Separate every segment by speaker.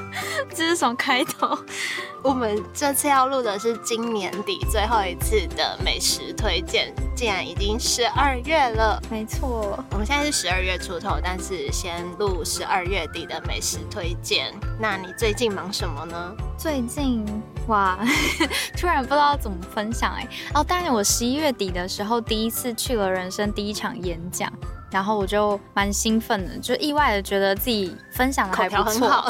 Speaker 1: 这是什么开头？
Speaker 2: 我们这次要录的是今年底最后一次的美食推荐，竟然已经十二月了。
Speaker 1: 没错，
Speaker 2: 我们现在是十二月出头，但是先录十二月底的美食推荐。那你最近忙什么呢？
Speaker 1: 最近哇，突然不知道怎么分享哎。哦，当然我十一月底的时候第一次去了人生第一场演讲。然后我就蛮兴奋的，就意外的觉得自己分享的还不错。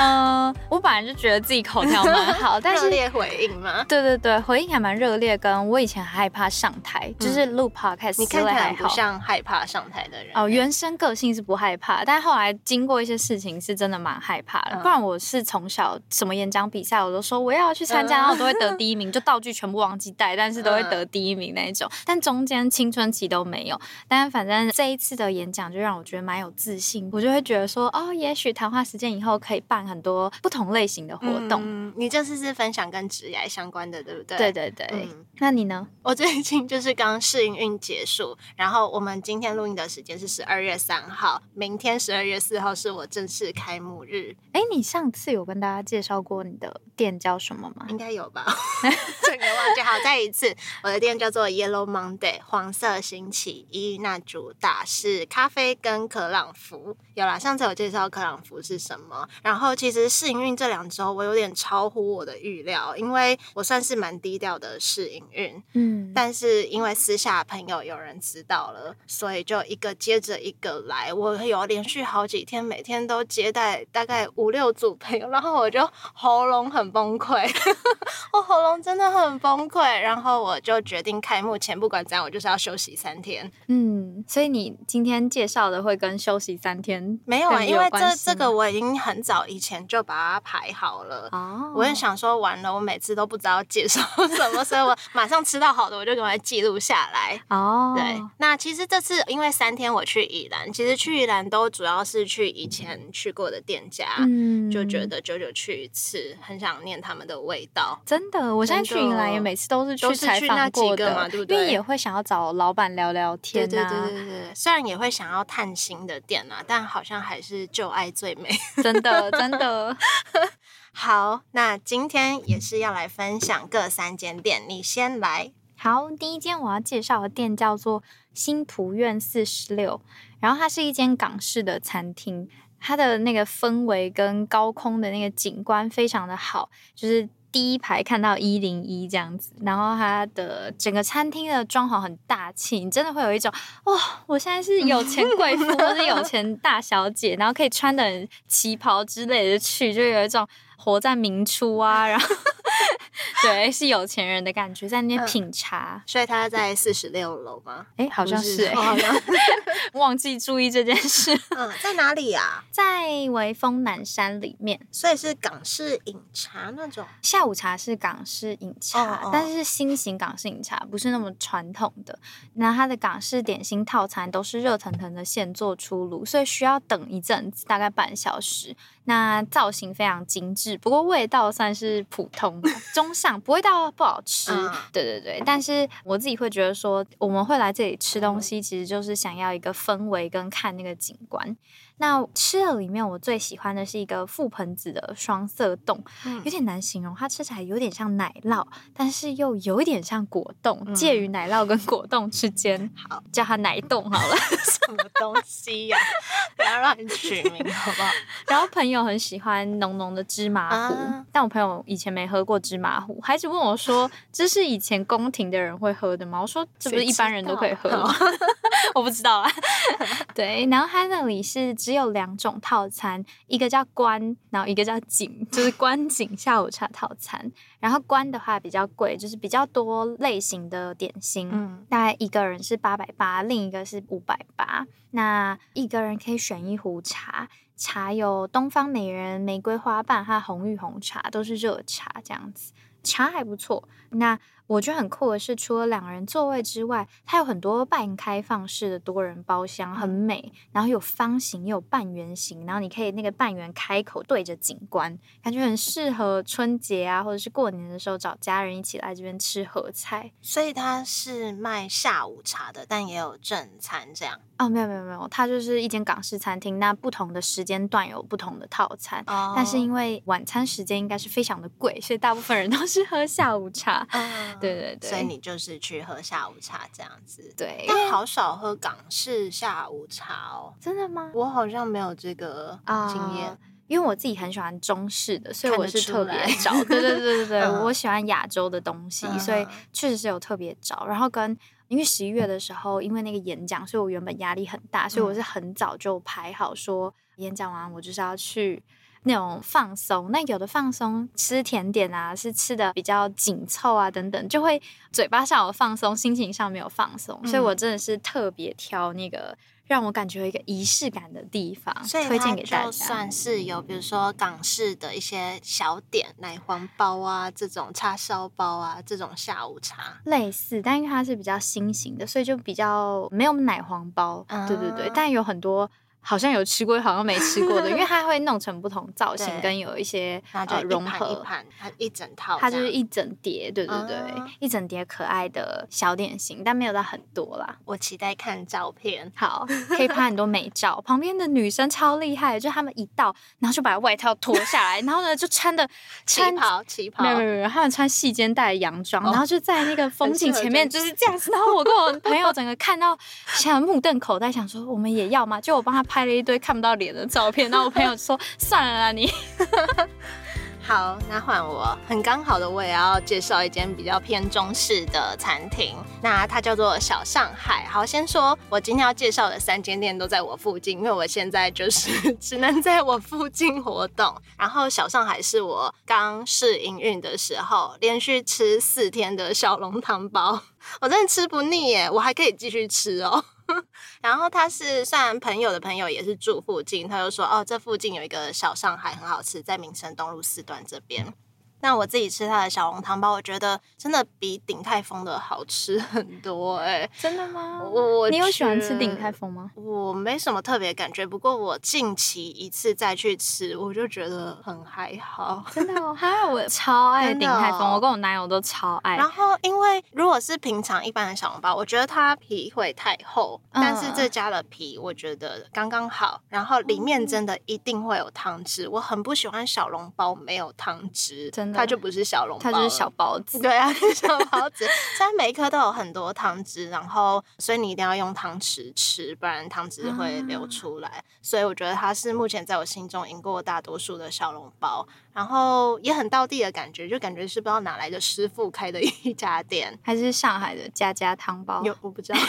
Speaker 1: 嗯，我本来就觉得自己口条蛮好，但是
Speaker 2: 热烈回应吗？
Speaker 1: 对对对，回应还蛮热烈。跟我以前害怕上台，就是录 podcast，
Speaker 2: 你看起来不像害怕上台的人。
Speaker 1: 哦，原生个性是不害怕，但后来经过一些事情，是真的蛮害怕的。不然我是从小什么演讲比赛，我都说我要去参加，然后都会得第一名，就道具全部忘记带，但是都会得第一名那一种。但中间青春期都没有，但。反正这一次的演讲就让我觉得蛮有自信，我就会觉得说，哦，也许谈话时间以后可以办很多不同类型的活动。
Speaker 2: 嗯，你这次是分享跟职业相关的，对不对？
Speaker 1: 对对对。那你呢？
Speaker 2: 我最近就是刚试营运结束，然后我们今天录音的时间是十二月三号，明天十二月四号是我正式开幕日。
Speaker 1: 哎，你上次有跟大家介绍过你的店叫什么吗？
Speaker 2: 应该有吧，整个忘记。好，再一次，我的店叫做 Yellow Monday，黄色星期一。那主打是咖啡跟可朗福，有啦。上次有介绍可朗福是什么，然后其实试营运这两周我有点超乎我的预料，因为我算是蛮低调的试营运，嗯，但是因为私下朋友有人知道了，所以就一个接着一个来，我有连续好几天每天都接待大概五六组朋友，然后我就喉咙很崩溃，我喉咙真的很崩溃，然后我就决定开幕前不管怎样，我就是要休息三天，
Speaker 1: 嗯。所以你今天介绍的会跟休息三天
Speaker 2: 没有啊？因为这这个我已经很早以前就把它排好了。哦，我也想说完了，我每次都不知道介绍 什么，所以我马上吃到好的，我就赶快记录下来。哦，对。那其实这次因为三天我去宜兰，其实去宜兰都主要是去以前去过的店家，嗯，就觉得久久去一次，很想念他们的味道。
Speaker 1: 真的，我现在去宜兰也每次都是去采访过的
Speaker 2: 嘛，对不对？
Speaker 1: 因为也会想要找老板聊聊天
Speaker 2: 啊。对对，虽然也会想要探新的店啊，但好像还是旧爱最美。
Speaker 1: 真的，真的。
Speaker 2: 好，那今天也是要来分享各三间店，你先来。
Speaker 1: 好，第一间我要介绍的店叫做新浦苑四十六，然后它是一间港式的餐厅，它的那个氛围跟高空的那个景观非常的好，就是。第一排看到一零一这样子，然后它的整个餐厅的装潢很大气，你真的会有一种哇，我现在是有钱贵妇或是有钱大小姐，然后可以穿的旗袍之类的去，就有一种。活在明初啊，然后 对，是有钱人的感觉，在那边品茶。
Speaker 2: 所以他在四十六楼吗？
Speaker 1: 哎，好像是，忘记注意这件事。
Speaker 2: 嗯，在哪里啊？
Speaker 1: 在微风南山里面。
Speaker 2: 所以是港式饮茶那种。
Speaker 1: 下午茶是港式饮茶，但是新型港式饮茶不是那么传统的。那它的港式点心套餐都是热腾腾的现做出炉，所以需要等一阵子，大概半小时。那造型非常精致。不过味道算是普通中上，不会到不好吃。对对对，但是我自己会觉得说，我们会来这里吃东西，其实就是想要一个氛围跟看那个景观。那吃的里面，我最喜欢的是一个覆盆子的双色冻，有点难形容，它吃起来有点像奶酪，但是又有一点像果冻，介于奶酪跟果冻之间。
Speaker 2: 好，
Speaker 1: 叫它奶冻好了。
Speaker 2: 什么东西呀？不要乱取名好不好？
Speaker 1: 然后朋友很喜欢浓浓的芝麻糊，但我朋友以前没喝过芝麻糊，还是问我说：“这是以前宫廷的人会喝的吗？”我说：“这不是一般人都可以喝吗？” 我不知道啊。对，然后它那里是。只有两种套餐，一个叫关，然后一个叫景，就是关景下午茶套餐。然后关的话比较贵，就是比较多类型的点心，嗯，大概一个人是八百八，另一个是五百八。那一个人可以选一壶茶，茶有东方美人、玫瑰花瓣和红玉红茶，都是热茶这样子，茶还不错。那我觉得很酷的是，除了两个人座位之外，它有很多半开放式的多人包厢，很美。然后有方形，也有半圆形，然后你可以那个半圆开口对着景观，感觉很适合春节啊，或者是过年的时候找家人一起来这边吃合菜。
Speaker 2: 所以它是卖下午茶的，但也有正餐这样。
Speaker 1: 哦，没有没有没有，它就是一间港式餐厅，那不同的时间段有不同的套餐。哦。但是因为晚餐时间应该是非常的贵，所以大部分人都是喝下午茶。对对对，
Speaker 2: 所以你就是去喝下午茶这样子。
Speaker 1: 对，
Speaker 2: 但好少喝港式下午茶哦。
Speaker 1: 真的吗？
Speaker 2: 我好像没有这个经验，
Speaker 1: 因为我自己很喜欢中式的，所以我是特别找。对对对对对，我喜欢亚洲的东西，所以确实是有特别找。然后跟因为十一月的时候，因为那个演讲，所以我原本压力很大，所以我是很早就排好说演讲完我就是要去。那种放松，那有的放松吃甜点啊，是吃的比较紧凑啊，等等，就会嘴巴上有放松，心情上没有放松，所以我真的是特别挑那个让我感觉有一个仪式感的地方，推荐给大家。
Speaker 2: 算是有，比如说港式的一些小点，奶黄包啊，这种叉烧包啊，这种下午茶
Speaker 1: 类似，但因为它是比较新型的，所以就比较没有奶黄包，对对对，但有很多。好像有吃过，好像没吃过的，因为 它会弄成不同造型，跟有一些呃融合，
Speaker 2: 一盘它一整套，
Speaker 1: 它就是一整碟，对对对，一整碟可爱的小点心，但没有到很多啦。
Speaker 2: 我期待看照片，
Speaker 1: 好，可以拍很多美照。旁边的女生超厉害，就他们一到，然后就把外套脱下来，然后呢就穿的
Speaker 2: 旗袍，旗袍，
Speaker 1: 没有没有没有，他们穿细肩带的洋装，然后就在那个风景前面就是这样子。然后我跟我朋友整个看到，像目瞪口呆，想说我们也要吗？就我帮他拍。拍了一堆看不到脸的照片，那我朋友说算了啦，你
Speaker 2: 好，那换我，很刚好的，我也要介绍一间比较偏中式的餐厅，那它叫做小上海。好，先说我今天要介绍的三间店都在我附近，因为我现在就是 只能在我附近活动。然后小上海是我刚试营运的时候，连续吃四天的小笼汤包，我真的吃不腻耶，我还可以继续吃哦。然后他是算朋友的朋友，也是住附近，他就说哦，这附近有一个小上海很好吃，在民生东路四段这边。那我自己吃它的小笼汤包，我觉得真的比鼎泰丰的好吃很多哎！
Speaker 1: 真的吗？
Speaker 2: 我
Speaker 1: 你有喜欢吃鼎泰丰吗？
Speaker 2: 我没什么特别感觉，不过我近期一次再去吃，我就觉得很还好。
Speaker 1: 真的哦，还有我超爱鼎泰丰，我跟我男友都超爱。
Speaker 2: 然后因为如果是平常一般的小笼包，我觉得它皮会太厚，但是这家的皮我觉得刚刚好，然后里面真的一定会有汤汁。我很不喜欢小笼包没有汤汁，真。它就不是小笼包，
Speaker 1: 它就是小包子。
Speaker 2: 对啊，小包子，虽然每一颗都有很多汤汁，然后所以你一定要用汤匙吃，不然汤汁会流出来。所以我觉得它是目前在我心中赢过大多数的小笼包，然后也很到地的感觉，就感觉是不知道哪来的师傅开的一家店，
Speaker 1: 还是上海的家家汤包？
Speaker 2: 有我不知道。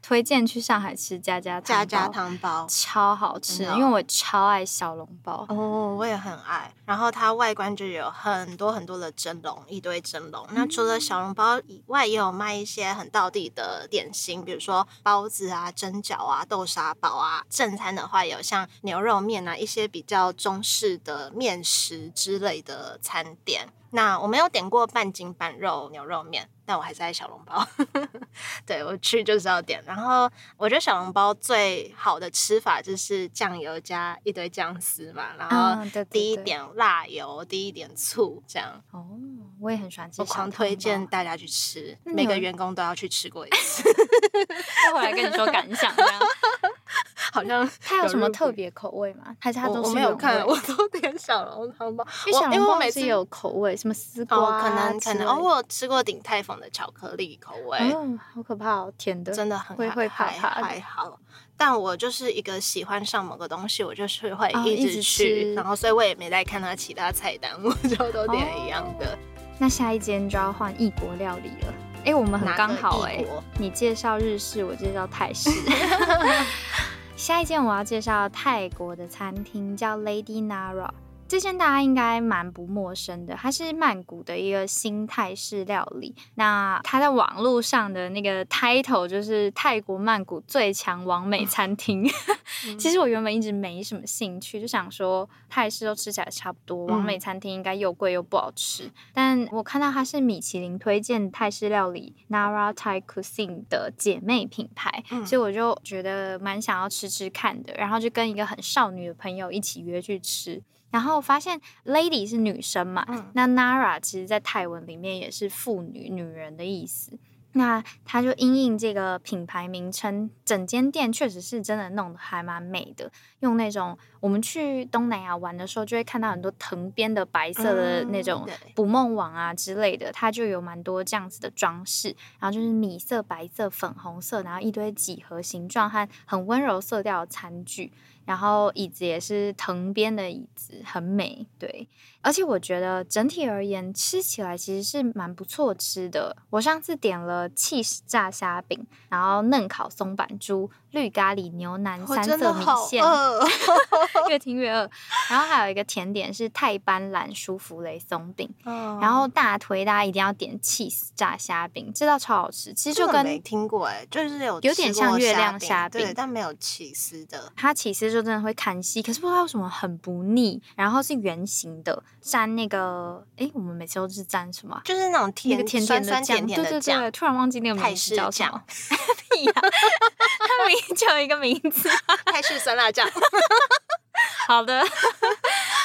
Speaker 1: 推荐去上海吃家家
Speaker 2: 家家汤包，
Speaker 1: 超好吃，因为我超爱小笼包
Speaker 2: 哦，我也很爱。然后它外观就有很多很多的蒸笼，一堆蒸笼。那除了小笼包以外，也有卖一些很道地的点心，比如说包子啊、蒸饺啊、豆沙包啊。正餐的话，有像牛肉面啊，一些比较中式的面食之类的餐点。那我没有点过半斤半肉牛肉面，但我还是爱小笼包。对我去就是要点。然后我觉得小笼包最好的吃法就是酱油加一堆酱丝嘛，然后滴一点辣油，滴一点醋，这样。
Speaker 1: 哦，我也很喜欢吃。
Speaker 2: 我常推荐大家去吃，每个员工都要去吃过一次。
Speaker 1: 再回来跟你说感想，这样。
Speaker 2: 好像
Speaker 1: 它有什么特别口味吗？还是它都是
Speaker 2: 我没有看，我都点小笼汤包。
Speaker 1: 因为小笼包每次有口味，什么丝瓜，
Speaker 2: 可能可能。哦，我有吃过鼎泰丰的巧克力口味，
Speaker 1: 嗯，好可怕哦，甜的，
Speaker 2: 真的很
Speaker 1: 会会怕怕。
Speaker 2: 还好，但我就是一个喜欢上某个东西，我就是会一直去，然后所以我也没再看它其他菜单，我就都点一样的。
Speaker 1: 那下一间就要换异国料理了。哎，我们很刚好哎，你介绍日式，我介绍泰式。下一间我要介绍泰国的餐厅叫 Lady Nara，这间大家应该蛮不陌生的，它是曼谷的一个新泰式料理。那它在网络上的那个 title 就是泰国曼谷最强完美餐厅。其实我原本一直没什么兴趣，就想说泰式都吃起来差不多，完美餐厅应该又贵又不好吃。但我看到它是米其林推荐泰式料理 Nara Thai Cuisine 的姐妹品牌，所以我就觉得蛮想要吃吃看的。然后就跟一个很少女的朋友一起约去吃。然后发现 lady 是女生嘛，那 Nara 其实在泰文里面也是妇女、女人的意思。那它就因应这个品牌名称，整间店确实是真的弄得还蛮美的，用那种我们去东南亚玩的时候就会看到很多藤编的白色的那种捕梦网啊之类的，它就有蛮多这样子的装饰，然后就是米色、白色、粉红色，然后一堆几何形状和很温柔色调的餐具。然后椅子也是藤编的椅子，很美，对。而且我觉得整体而言吃起来其实是蛮不错吃的。我上次点了 cheese 炸虾饼，然后嫩烤松板猪、绿咖喱牛腩三色米线，越听越饿。然后还有一个甜点是泰斑斓舒芙蕾松饼，然后大推大家一定要点 cheese 炸虾饼，这道超好吃。其实就跟
Speaker 2: 没听过哎，就是有
Speaker 1: 有点像月亮虾饼，
Speaker 2: 对，但没有起司的。
Speaker 1: 它起司就真的会看稀，可是不知道为什么很不腻，然后是圆形的。沾那个，哎，我们每次都是沾什么？
Speaker 2: 就是那种甜
Speaker 1: 甜
Speaker 2: 甜的
Speaker 1: 酱，对对对，突然忘记那个名字叫什么。屁呀，它名就有一个名字，
Speaker 2: 泰式酸辣酱。
Speaker 1: 好的，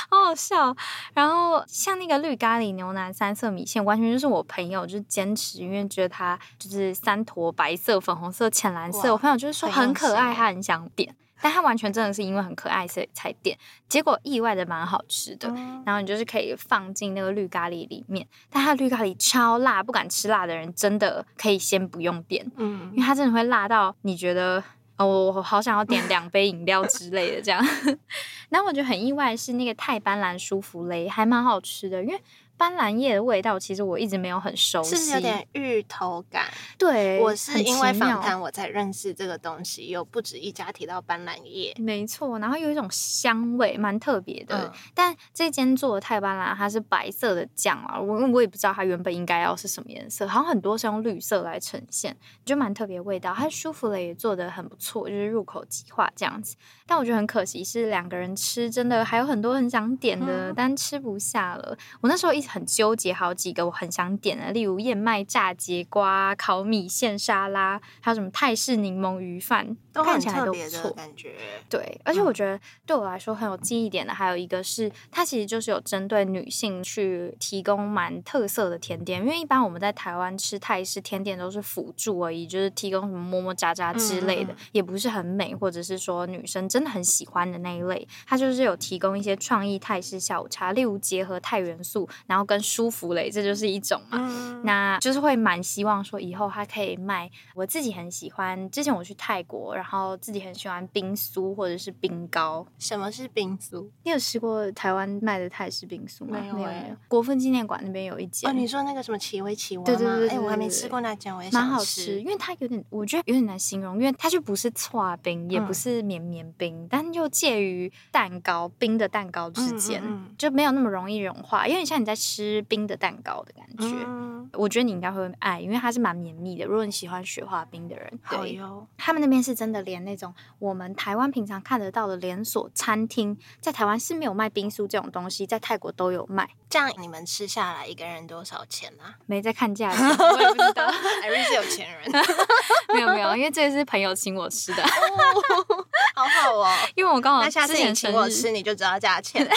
Speaker 1: 好好笑。然后像那个绿咖喱牛腩三色米线，完全就是我朋友就是坚持，因为觉得它就是三坨白色、粉红色、浅蓝色，我朋友就是说很可爱，他很想点。但它完全真的是因为很可爱所以才点，结果意外的蛮好吃的。然后你就是可以放进那个绿咖喱里面，但它绿咖喱超辣，不敢吃辣的人真的可以先不用点，嗯，因为它真的会辣到你觉得哦，我好想要点两杯饮料之类的这样。然后我觉得很意外是那个泰斑斓舒芙蕾还蛮好吃的，因为。斑斓叶的味道，其实我一直没有很熟悉，
Speaker 2: 是有点芋头感。
Speaker 1: 对，
Speaker 2: 我是因为访谈我才认识这个东西，有不止一家提到斑斓叶，
Speaker 1: 没错。然后有一种香味，蛮特别的。但这间做的泰斑斓，它是白色的酱啊，我我也不知道它原本应该要是什么颜色，好像很多是用绿色来呈现，就蛮特别味道。它舒服了，也做的很不错，就是入口即化这样子。但我觉得很可惜，是两个人吃，真的还有很多很想点的，但吃不下了。我那时候一直。很纠结，好几个我很想点的，例如燕麦炸节瓜、烤米线沙拉，还有什么泰式柠檬鱼饭，看起来都不错。
Speaker 2: 感觉
Speaker 1: 对，而且我觉得对我来说很有记忆点的，还有一个是它其实就是有针对女性去提供蛮特色的甜点，因为一般我们在台湾吃泰式甜点都是辅助而已，就是提供什么么么喳喳之类的，也不是很美，或者是说女生真的很喜欢的那一类。它就是有提供一些创意泰式下午茶，例如结合泰元素。然后跟舒芙蕾，这就是一种嘛，那就是会蛮希望说以后它可以卖。我自己很喜欢，之前我去泰国，然后自己很喜欢冰酥或者是冰糕。
Speaker 2: 什么是冰酥？
Speaker 1: 你有吃过台湾卖的泰式冰酥吗？
Speaker 2: 没有，没有。
Speaker 1: 国分纪念馆那边有一间。
Speaker 2: 哦，你说那个什么奇威奇蛙？
Speaker 1: 对对对，
Speaker 2: 哎，我还没吃过那间，我也
Speaker 1: 蛮好
Speaker 2: 吃，
Speaker 1: 因为它有点，我觉得有点难形容，因为它就不是搓冰，也不是绵绵冰，但又介于蛋糕冰的蛋糕之间，就没有那么容易融化，有点像你在吃。冰的蛋糕的感觉，我觉得你应该会爱，因为它是蛮绵密的。如果你喜欢雪花冰的人，
Speaker 2: 对，
Speaker 1: 他们那边是真的连那种我们台湾平常看得到的连锁餐厅，在台湾是没有卖冰酥这种东西，在泰国都有卖。
Speaker 2: 这样你们吃下来一个人多少钱啊？
Speaker 1: 没在看价钱，我也不知道。
Speaker 2: 艾瑞是有钱人，
Speaker 1: 没有没有，因为这是朋友请我吃的，
Speaker 2: 好好哦。
Speaker 1: 因为我刚好
Speaker 2: 那下次你请我吃，你就知道价钱了。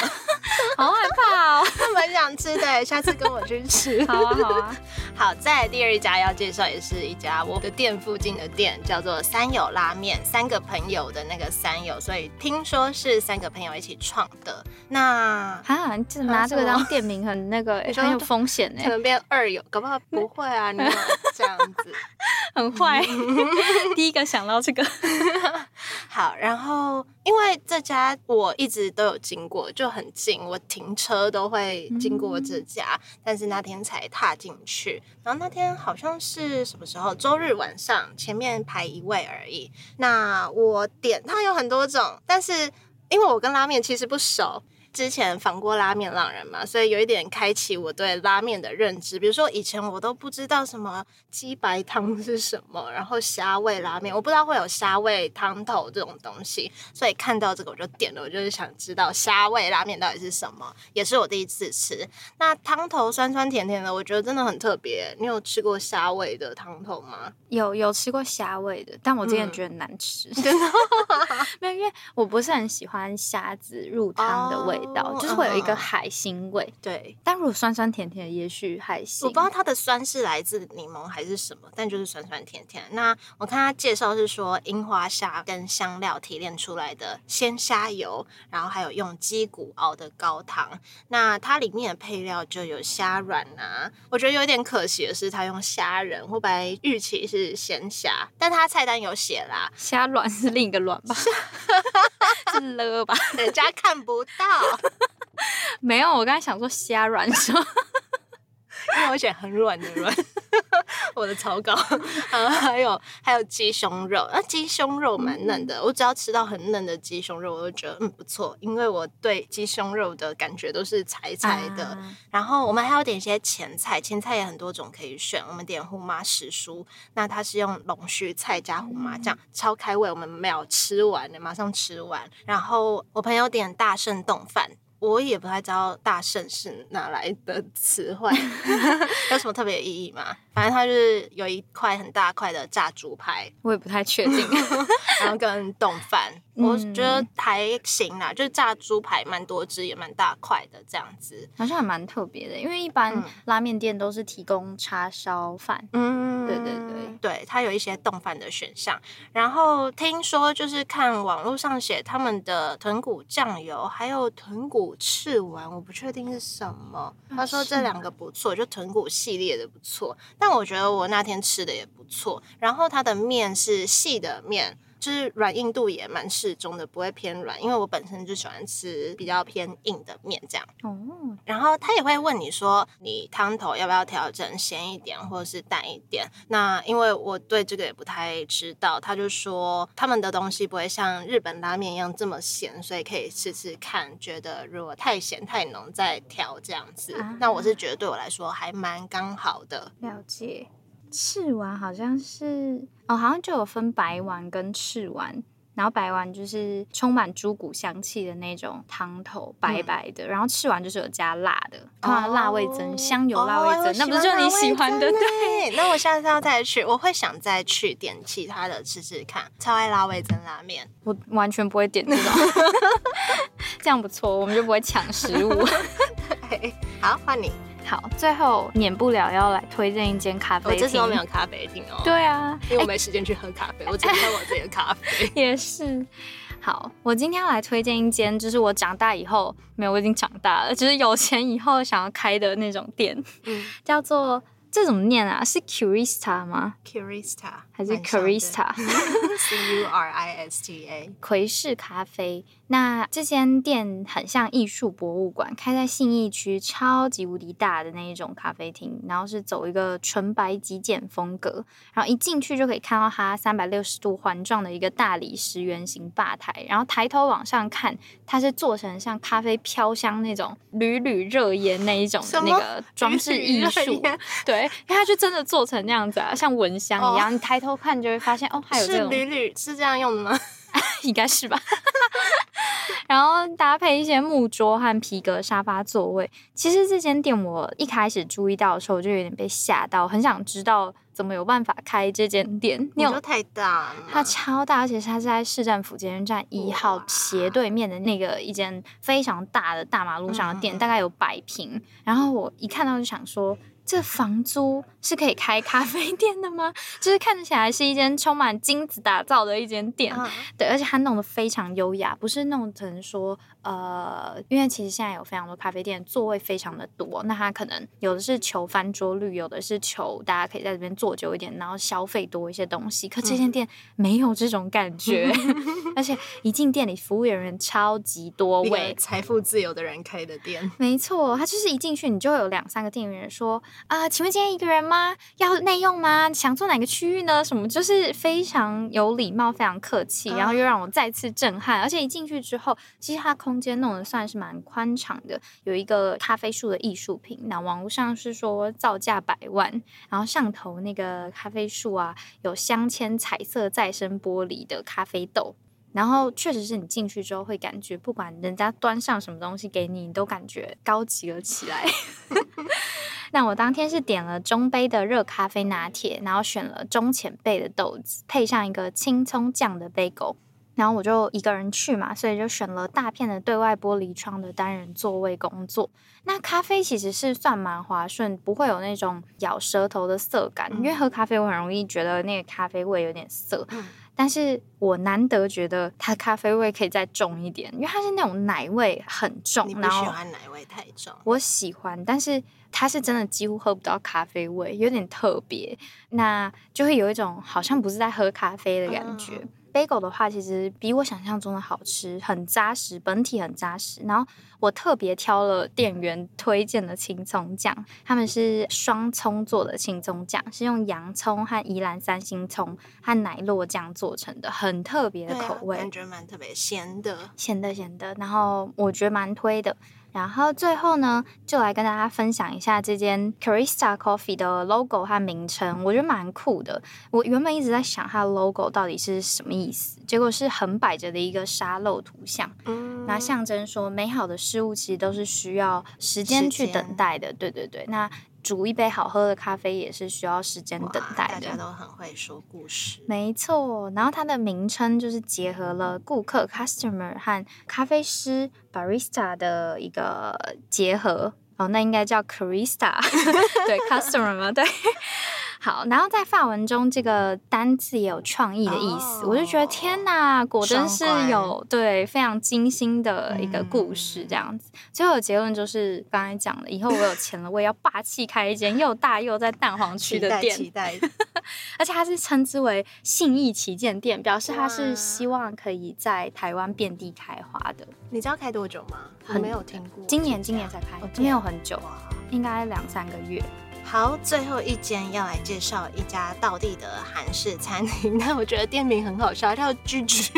Speaker 1: 好害怕哦，
Speaker 2: 蛮想吃的，下次跟我去吃。
Speaker 1: 好啊好啊，
Speaker 2: 好。再第二家要介绍，也是一家我的店附近的店，叫做三友拉面。三个朋友的那个三友，所以听说是三个朋友一起创的。那
Speaker 1: 啊，就拿这个当店名，很那个很有风险呢，
Speaker 2: 可能变二友，搞不好 不会啊，你这样子
Speaker 1: 很坏。第一个想到这个，
Speaker 2: 好，然后。因为这家我一直都有经过，就很近，我停车都会经过这家，但是那天才踏进去。然后那天好像是什么时候？周日晚上，前面排一位而已。那我点它有很多种，但是因为我跟拉面其实不熟。之前访过拉面浪人嘛，所以有一点开启我对拉面的认知。比如说以前我都不知道什么鸡白汤是什么，然后虾味拉面，我不知道会有虾味汤头这种东西，所以看到这个我就点了，我就是想知道虾味拉面到底是什么，也是我第一次吃。那汤头酸酸甜甜的，我觉得真的很特别。你有吃过虾味的汤头吗？
Speaker 1: 有有吃过虾味的，但我之前觉得难吃，真的，没有，因为我不是很喜欢虾子入汤的味道，就是会有一个海腥味。
Speaker 2: 对，
Speaker 1: 但如果酸酸甜甜的，也许还行。
Speaker 2: 我不知道它的酸是来自柠檬还是什么，但就是酸酸甜甜。那我看它介绍是说，樱花虾跟香料提炼出来的鲜虾油，然后还有用鸡骨熬的高汤。那它里面的配料就有虾软啊，我觉得有点可惜的是，它用虾仁，我本来预期是鲜虾，但它菜单有写啦，
Speaker 1: 虾软是另一个卵吧？是了吧？
Speaker 2: 人家看不到。
Speaker 1: 没有，我刚才想说虾软说。
Speaker 2: 因为我选很软的软，我的草稿，然 后还有还有鸡胸肉，那鸡胸肉蛮嫩的，我只要吃到很嫩的鸡胸肉，我就觉得嗯不错，因为我对鸡胸肉的感觉都是柴柴的。然后我们还要点一些前菜，前菜也很多种可以选，我们点胡麻时蔬，那它是用龙须菜加胡麻酱，超开胃，我们没有吃完的，马上吃完。然后我朋友点大圣冻饭。我也不太知道大圣是哪来的词汇，有什么特别意义吗？反正它就是有一块很大块的炸猪排，
Speaker 1: 我也不太确定。
Speaker 2: 然后跟冻饭，我觉得还行啦，就是炸猪排蛮多汁，也蛮大块的这样子，
Speaker 1: 好像还蛮特别的。因为一般拉面店都是提供叉烧饭，嗯，对对对，
Speaker 2: 对，它有一些冻饭的选项。然后听说就是看网络上写他们的豚骨酱油，还有豚骨赤丸，我不确定是什么。他说这两个不错，就豚骨系列的不错。但我觉得我那天吃的也不错，然后它的面是细的面，就是软硬度也蛮适中的，不会偏软。因为我本身就喜欢吃比较偏硬的面这样。哦。然后他也会问你说，你汤头要不要调整咸一点或者是淡一点？那因为我对这个也不太知道，他就说他们的东西不会像日本拉面一样这么咸，所以可以试试看，觉得如果太咸太浓再调这样子。那我是觉得对我来说还蛮刚好的。
Speaker 1: 了解。赤丸好像是哦，好像就有分白丸跟赤丸，然后白丸就是充满猪骨香气的那种汤头，白白的，然后赤丸就是有加辣的，啊，辣味增，香油辣味增，那不是就你喜欢的？
Speaker 2: 对，那我下次要再去，我会想再去点其他的吃吃看，超爱辣味增拉面，
Speaker 1: 我完全不会点这种，这样不错，我们就不会抢食物。
Speaker 2: 对，好，换你。
Speaker 1: 好，最后免不了要来推荐一间咖啡厅。
Speaker 2: 我这时候没有咖啡厅哦。
Speaker 1: 对啊，
Speaker 2: 因为我没时间去喝咖啡，我只喝我自己的咖啡。
Speaker 1: 也是。好，我今天要来推荐一间，就是我长大以后没有，我已经长大了，就是有钱以后想要开的那种店，嗯，叫做。这怎么念啊？是 Curista 吗
Speaker 2: ？Curista
Speaker 1: 还是
Speaker 2: Curista？C U R I S T A。
Speaker 1: 奎氏咖啡。那这间店很像艺术博物馆，开在信义区，超级无敌大的那一种咖啡厅。然后是走一个纯白极简风格，然后一进去就可以看到它三百六十度环状的一个大理石圆形吧台。然后抬头往上看，它是做成像咖啡飘香那种缕缕热烟那一种的那个装置艺术，对。因为它就真的做成那样子啊，像蚊香一样。你抬头看就会发现，哦，还有这种
Speaker 2: 缕缕是这样用的吗？
Speaker 1: 应该是吧。然后搭配一些木桌和皮革沙发座位。其实这间店我一开始注意到的时候，我就有点被吓到，很想知道怎么有办法开这间店。
Speaker 2: 你说太大，
Speaker 1: 它超大，而且它是在市政府捷运站一号斜对面的那个一间非常大的大马路上的店，大概有百平。然后我一看到就想说。这房租是可以开咖啡店的吗？就是看起来是一间充满金子打造的一间店，对，而且它弄得非常优雅，不是弄成说，呃，因为其实现在有非常多咖啡店座位非常的多，那它可能有的是求翻桌率，有的是求大家可以在这边坐久一点，然后消费多一些东西。可这间店没有这种感觉，而且一进店里，服务人员超级多位，
Speaker 2: 财富自由的人开的店，
Speaker 1: 没错，他就是一进去你就有两三个店员说。啊，请问今天一个人吗？要内用吗？想坐哪个区域呢？什么就是非常有礼貌，非常客气，然后又让我再次震撼。而且一进去之后，其实它空间弄得算是蛮宽敞的，有一个咖啡树的艺术品。那网络上是说造价百万，然后上头那个咖啡树啊，有镶嵌彩色再生玻璃的咖啡豆。然后确实是你进去之后会感觉，不管人家端上什么东西给你，你都感觉高级了起来。那我当天是点了中杯的热咖啡拿铁，然后选了中浅焙的豆子，配上一个青葱酱的 bagel。然后我就一个人去嘛，所以就选了大片的对外玻璃窗的单人座位工作。那咖啡其实是算蛮滑顺，不会有那种咬舌头的涩感，因为喝咖啡我很容易觉得那个咖啡味有点涩。但是我难得觉得它咖啡味可以再重一点，因为它是那种奶味很重。
Speaker 2: 你不喜欢奶味太重？
Speaker 1: 我喜欢，但是它是真的几乎喝不到咖啡味，有点特别，那就会有一种好像不是在喝咖啡的感觉。bagel 的话，其实比我想象中的好吃，很扎实，本体很扎实。然后我特别挑了店员推荐的青葱酱，他们是双葱做的青葱酱，是用洋葱和宜兰三星葱和奶酪酱做成的，很特别的口味，
Speaker 2: 感觉蛮特别，咸的，
Speaker 1: 咸的，咸的。然后我觉得蛮推的。然后最后呢，就来跟大家分享一下这间 Carista Coffee 的 logo 和名称，我觉得蛮酷的。我原本一直在想它的 logo 到底是什么意思，结果是横摆着的一个沙漏图像，那象征说美好的事物其实都是需要时间去等待的。对对对，那。煮一杯好喝的咖啡也是需要时间等待的。大
Speaker 2: 家都很会说故事，
Speaker 1: 没错。然后它的名称就是结合了顾客 （customer） 和咖啡师 （barista） 的一个结合。哦，那应该叫 Carista，对，customer 吗？对。好，然后在法文中，这个单字也有创意的意思，我就觉得天哪，果真是有对非常精心的一个故事这样子。最后的结论就是刚才讲的，以后我有钱了，我也要霸气开一间又大又在蛋黄区的店，
Speaker 2: 期待。
Speaker 1: 而且它是称之为信义旗舰店，表示它是希望可以在台湾遍地开花的。
Speaker 2: 你知道开多久吗？我没有听过，
Speaker 1: 今年今年才开，没有很久，应该两三个月。
Speaker 2: 好，最后一间要来介绍一家道地的韩式餐厅，但我觉得店名很好笑，叫居居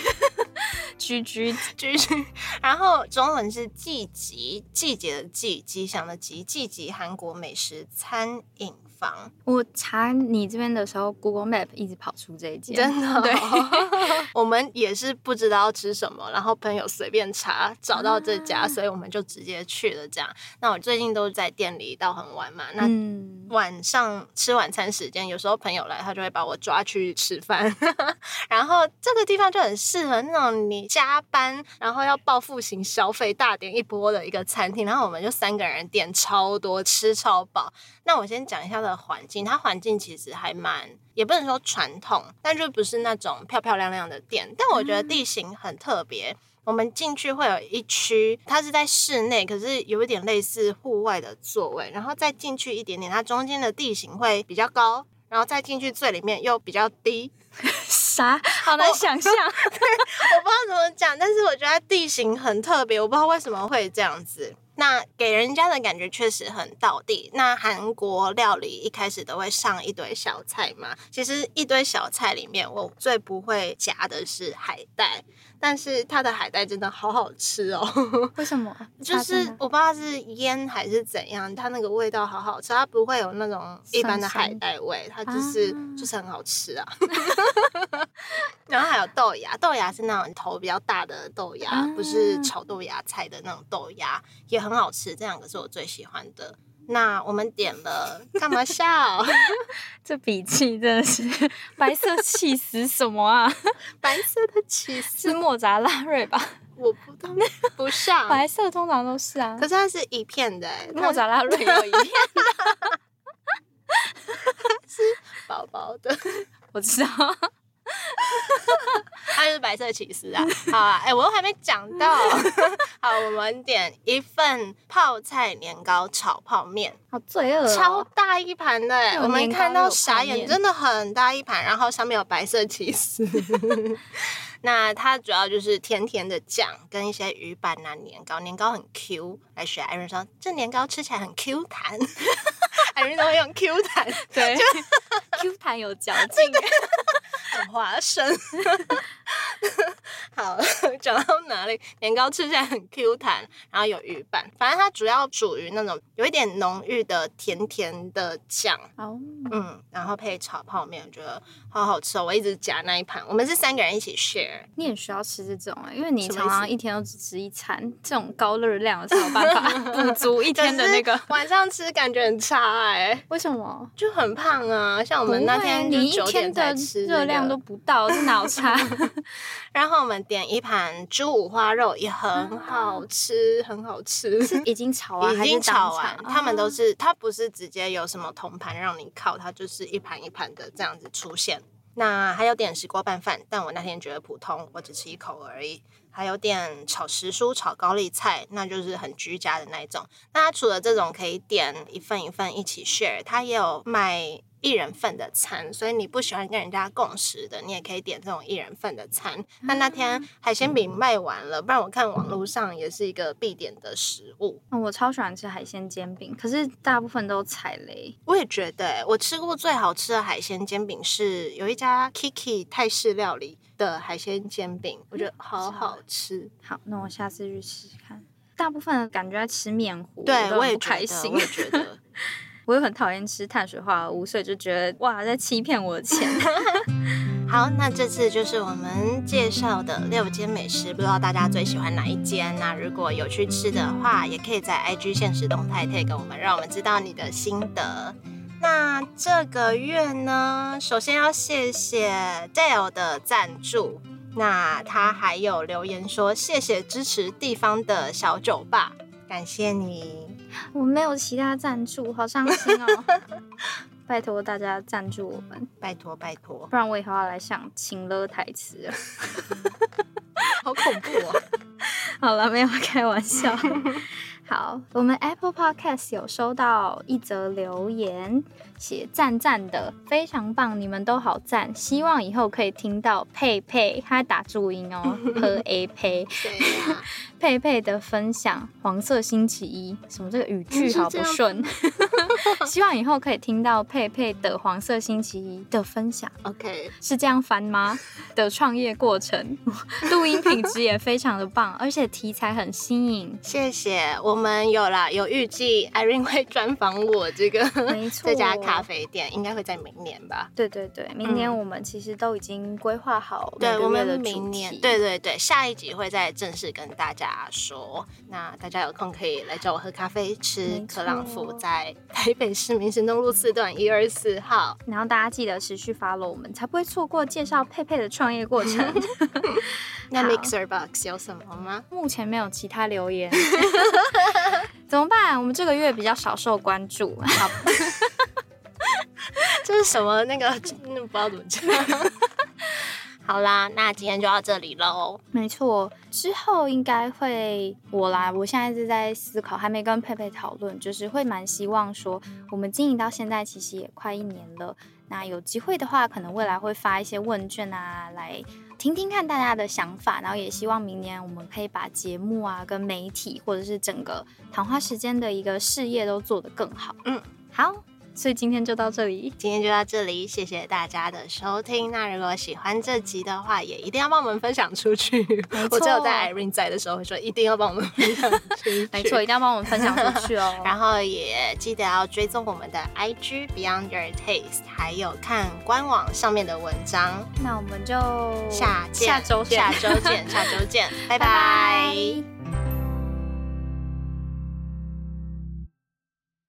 Speaker 1: 居居
Speaker 2: 居居，然后中文是季吉，季节的季，吉祥的吉，季吉韩国美食餐饮。
Speaker 1: 我查你这边的时候，Google Map 一直跑出这一间，
Speaker 2: 真的。
Speaker 1: 对，
Speaker 2: 我们也是不知道吃什么，然后朋友随便查找到这家，所以我们就直接去了。这样，那我最近都在店里到很晚嘛，那晚上吃晚餐时间，有时候朋友来，他就会把我抓去吃饭。然后这个地方就很适合那种你加班，然后要报复型消费大点一波的一个餐厅。然后我们就三个人点超多，吃超饱。那我先讲一下的环境，它环境其实还蛮，也不能说传统，但就不是那种漂漂亮亮的店。但我觉得地形很特别，我们进去会有一区，它是在室内，可是有一点类似户外的座位，然后再进去一点点，它中间的地形会比较高，然后再进去最里面又比较低。
Speaker 1: 啥？好难想象，我不知
Speaker 2: 道怎么讲，但是我觉得地形很特别，我不知道为什么会这样子。那给人家的感觉确实很道地。那韩国料理一开始都会上一堆小菜嘛，其实一堆小菜里面，我最不会夹的是海带。但是它的海带真的好好吃哦！
Speaker 1: 为什么？
Speaker 2: 就是我不知道是腌还是怎样，它那个味道好好吃，它不会有那种一般的海带味，它就是就是很好吃啊。然后还有豆芽，豆芽是那种头比较大的豆芽，不是炒豆芽菜的那种豆芽，也很好吃。这两个是我最喜欢的。那我们点了，干嘛笑？
Speaker 1: 这笔记真的是白色气死什么啊？
Speaker 2: 白色的起司
Speaker 1: 是莫扎拉瑞吧？
Speaker 2: 我不懂，不像
Speaker 1: 白色通常都是啊，
Speaker 2: 可是它是一片的，
Speaker 1: 莫扎拉瑞有一片的，
Speaker 2: 是薄薄的，
Speaker 1: 我知道。
Speaker 2: 它就是白色起司啊！好啊，哎，我都还没讲到。好，我们点一份泡菜年糕炒泡面，
Speaker 1: 好罪恶，
Speaker 2: 超大一盘的，我们看到傻眼，真的很大一盘，然后上面有白色起司。那它主要就是甜甜的酱跟一些鱼板啊年糕，年糕很 Q。来学艾瑞说，这年糕吃起来很 Q 弹。艾瑞都会用 Q 弹，
Speaker 1: 对，Q 弹有嚼劲，
Speaker 2: 很滑顺。好，讲到哪里？年糕吃起来很 Q 弹，然后有鱼板，反正它主要属于那种有一点浓郁的甜甜的酱。哦，嗯，然后配炒泡面，我觉得好好吃哦。我一直夹那一盘，我们是三个人一起 share。
Speaker 1: 你很需要吃这种啊，因为你常常一天都只吃一餐，这种高热量才有办法补足一天的那个。
Speaker 2: 晚上吃感觉很差哎，
Speaker 1: 为什么？
Speaker 2: 就很胖啊。像我们那天
Speaker 1: 你一天的热量都不到，是脑差。
Speaker 2: 然后我们点一盘猪五花肉，也很好吃，很好吃。
Speaker 1: 是已经炒完，
Speaker 2: 已经炒完。他们都是，它不是直接有什么铜盘让你烤，它就是一盘一盘的这样子出现。那还有点石锅拌饭，但我那天觉得普通，我只吃一口而已。还有点炒时蔬、炒高丽菜，那就是很居家的那一种。那它除了这种可以点一份一份一起 share，它也有卖。一人份的餐，所以你不喜欢跟人家共食的，你也可以点这种一人份的餐。那那天海鲜饼卖完了，不然我看网络上也是一个必点的食物。
Speaker 1: 嗯我超喜欢吃海鲜煎饼，可是大部分都踩雷。
Speaker 2: 我也觉得，我吃过最好吃的海鲜煎饼是有一家 Kiki 泰式料理的海鲜煎饼，我觉得好好吃。
Speaker 1: 好，那我下次去试试看。大部分感觉在吃面糊，
Speaker 2: 对我也
Speaker 1: 开心，
Speaker 2: 我也觉得。
Speaker 1: 我又很讨厌吃碳水化合物，所以就觉得哇，在欺骗我的钱。
Speaker 2: 好，那这次就是我们介绍的六间美食，不知道大家最喜欢哪一间？那如果有去吃的话，也可以在 IG 现实动态贴给我们，让我们知道你的心得。那这个月呢，首先要谢谢 Dale 的赞助，那他还有留言说谢谢支持地方的小酒吧，感谢你。
Speaker 1: 我没有其他赞助，好伤心哦！拜托大家赞助我们，
Speaker 2: 拜托拜托，
Speaker 1: 不然我以后要来想情勒台词了
Speaker 2: 好恐怖哦！
Speaker 1: 好了，没有开玩笑。好，我们 Apple Podcast 有收到一则留言。写赞赞的非常棒，你们都好赞，希望以后可以听到佩佩，他打注音哦，和 A 佩，佩佩的分享，黄色星期一，什么这个语句好不顺，希望以后可以听到佩佩的黄色星期一的分享
Speaker 2: ，OK，
Speaker 1: 是这样翻吗？的创业过程，录音品质也非常的棒，而且题材很新颖，
Speaker 2: 谢谢，我们有啦，有预计 Irene 会专访我这个，
Speaker 1: 没错，
Speaker 2: 这家。咖啡店应该会在明年吧？
Speaker 1: 对对对，明年我们其实都已经规划好。
Speaker 2: 对，我们明年，对对对，下一集会再正式跟大家说。那大家有空可以来找我喝咖啡，吃可朗福，在台北市民生东路四段一二四号。
Speaker 1: 然后大家记得持续 follow 我们，才不会错过介绍佩佩的创业过程。
Speaker 2: 那 Mixer Box 有什么吗？
Speaker 1: 目前没有其他留言，怎么办？我们这个月比较少受关注。好。
Speaker 2: 这是什么？那个不知道怎么讲。好啦，那今天就到这里喽。
Speaker 1: 没错，之后应该会我啦。我现在是在思考，还没跟佩佩讨论，就是会蛮希望说，我们经营到现在其实也快一年了。那有机会的话，可能未来会发一些问卷啊，来听听看大家的想法。然后也希望明年我们可以把节目啊、跟媒体或者是整个谈话时间的一个事业都做得更好。嗯，好。所以今天就到这里，
Speaker 2: 今天就到这里，谢谢大家的收听。那如果喜欢这集的话，也一定要帮我们分享出去。我只有在 Irene 在的时候会说，一定要帮我们分享出去。
Speaker 1: 没错，一定要帮我们分享出去哦。
Speaker 2: 然后也记得要追踪我们的 IG Beyond Your Taste，还有看官网上面的文章。
Speaker 1: 那我们就
Speaker 2: 下
Speaker 1: 下周
Speaker 2: 下周见，下周见，拜拜。